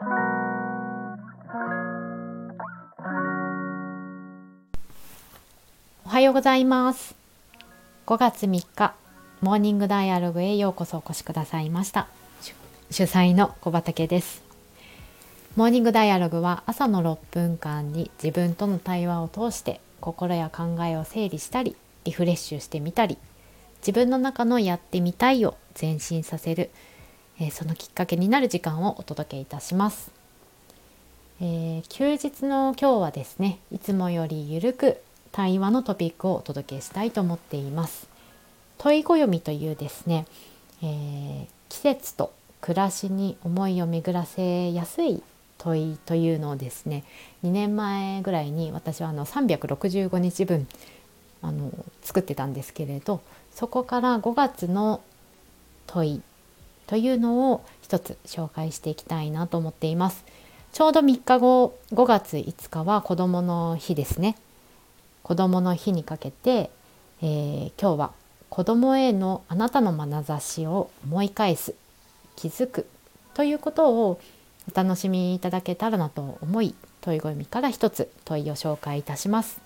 おはようございます。5月3日モーニングダイアログへようこそお越しくださいました。主催の小畑です。モーニングダイアログは朝の6分間に自分との対話を通して心や考えを整理したりリフレッシュしてみたり自分の中のやってみたいを前進させる、えー、そのきっかけになる時間をお届けいたします、えー、休日の今日はですねいつもよりゆるく対話のトピックをお届けしたいと思っています。問い暦というですね、えー、季節と暮らしに思いを巡らせやすい問いというのをですね2年前ぐらいに私はあの365日分あの作ってたんですけれどそこから5月の問いというのを一つ紹介していきたいなと思っています。ちょうど3日後5月5日は子どもの日ですね。子どもの日にかけて、えー、今日は子どもへのあなたの眼差しを思い返す気づくということをお楽しみいただけたらなと思い問い込みから一つ問いを紹介いたします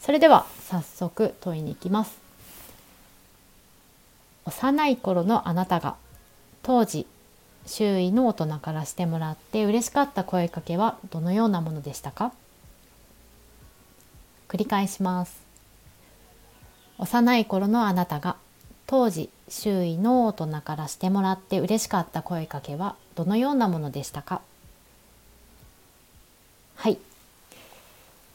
それでは早速問いに行きます幼い頃のあなたが当時周囲の大人からしてもらって嬉しかった声かけはどのようなものでしたか？繰り返します。幼い頃のあなたが当時周囲の大人からしてもらって嬉しかった声かけはどのようなものでしたか？はい。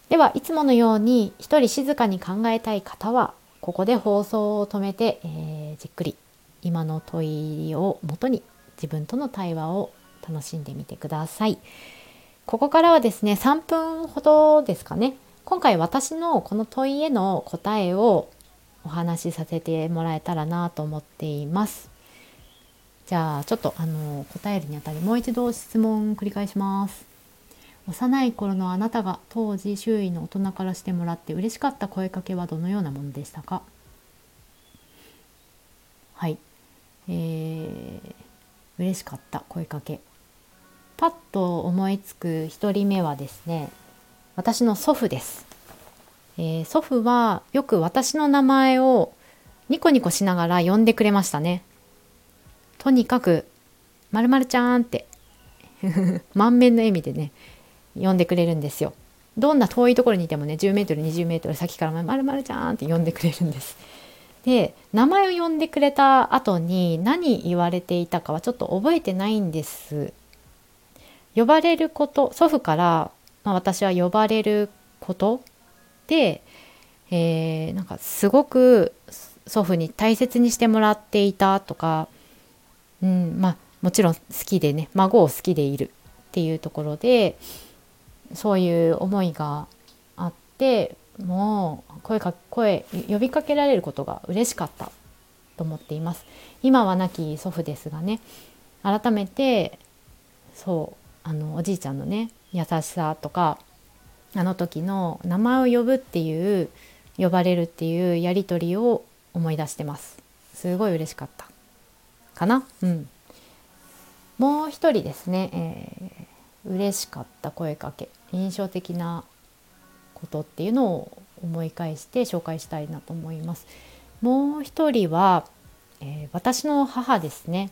ではいつものように一人静かに考えたい方はここで放送を止めて、えー、じっくり。今の問いをもとに自分との対話を楽しんでみてください。ここからはですね3分ほどですかね今回私のこの問いへの答えをお話しさせてもらえたらなと思っています。じゃあちょっとあの答えるにあたりもう一度質問繰り返します。幼い頃のあなたが当時周囲の大人からしてもらって嬉しかった声かけはどのようなものでしたか？はい、えー、嬉しかった声かけ。パッと思いつく1人目はですね私の祖父です、えー、祖父はよく私の名前をニコニコしながら呼んでくれましたね。とにかく「まるちゃん」って 満面の笑みでね呼んでくれるんですよ。どんな遠いところにいてもね10メートル20メートル先から「まるまるちゃん」って呼んでくれるんです。で名前を呼んでくれた後に何言われていたかはちょっと覚えてないんです。呼ばれること祖父からまあ、私は呼ばれることで、えー、なんかすごく祖父に大切にしてもらっていたとか、うんまあ、もちろん好きでね孫を好きでいるっていうところでそういう思いがあってもう声か声呼びかけられることが嬉しかったと思っています。今は亡き祖父ですがね改めてそうあのおじいちゃんのね優しさとかあの時の名前を呼ぶっていう呼ばれるっていうやり取りを思い出してます。すごい嬉しかったかな？うん。もう一人ですね、えー、嬉しかった声かけ印象的なことっていうのを思い返して紹介したいなと思います。もう一人は、えー、私の母ですね、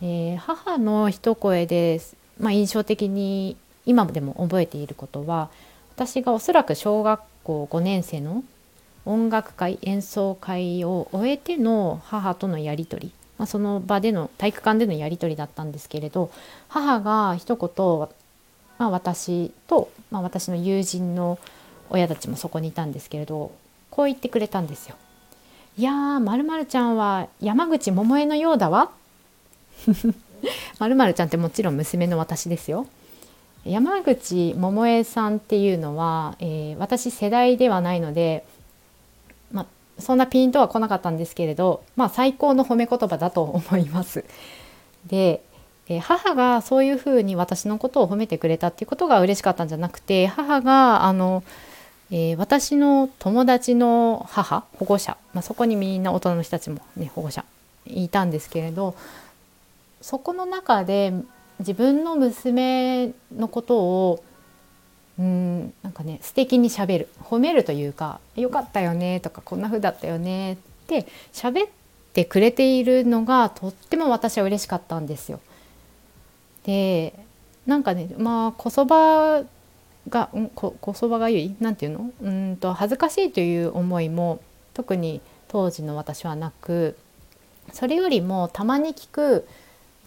えー、母の一声で、まあ、印象的に今でも覚えていることは私がおそらく小学校5年生の音楽会演奏会を終えての母とのやり取り、まあ、その場での体育館でのやり取りだったんですけれど母が一言、まあ、私と、まあ、私の友人の親たちもそこにいたんですけれどこう言ってくれたんですよ。いやーまるちゃんは山口百恵のようだわ。まるまるちゃんってもちろん娘の私ですよ。山口百恵さんっていうのは、えー、私世代ではないので、まあ、そんなピンとは来なかったんですけれど、まあ、最高の褒め言葉だと思います。で、え、母がそういうふうに私のことを褒めてくれたっていうことが嬉しかったんじゃなくて母があの、えー、私の友達の母保護者、まあ、そこにみんな大人の人たちもね保護者いたんですけれどそこの中で自分の娘のことをうんなんかね素敵にしゃべる褒めるというか「よかったよね」とか「こんな風だったよね」って喋ってくれているのがとっても私は嬉しかったんですよ。でなんかねまあこそばがここそばがゆい？なんていうの？うんと恥ずかしいという思いも特に当時の私はなくそれよりもたまに聞く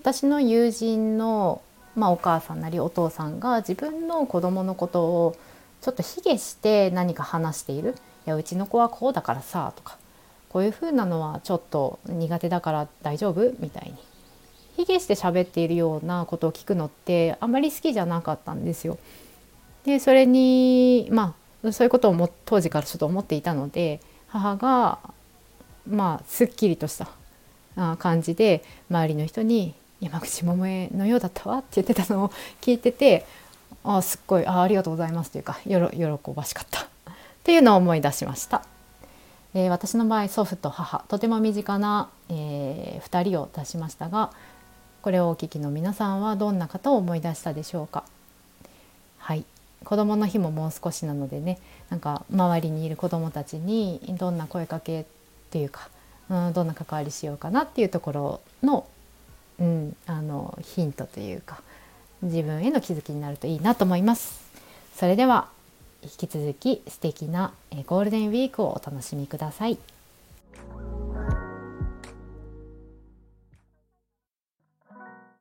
私の友人の、まあ、お母さんなりお父さんが自分の子供のことをちょっと卑下して何か話している「いやうちの子はこうだからさ」とか「こういうふうなのはちょっと苦手だから大丈夫?」みたいに卑下して喋っているようなことを聞くのってあまり好きじゃなかったんですよ。でそれにまあそういうことをも当時からちょっと思っていたので母がまあすっきりとした感じで周りの人に「山口百恵のようだったわ」って言ってたのを聞いててあすっごいあありがとうございますというかよろ喜ばしかったっていうのを思い出しました。えー、私の場合祖父と母とても身近な、えー、2人を出しましたがこれをお聞きの皆さんはどんな方を思い出したでしょうか？はい子どもの日ももう少しなのでねなんか周りにいる子どもたちにどんな声かけっていうか、うん、どんな関わりしようかなっていうところの,、うん、あのヒントというか自分への気づきになるといいなと思います。それでは引き続き素敵なゴールデンウィークをお楽しみください。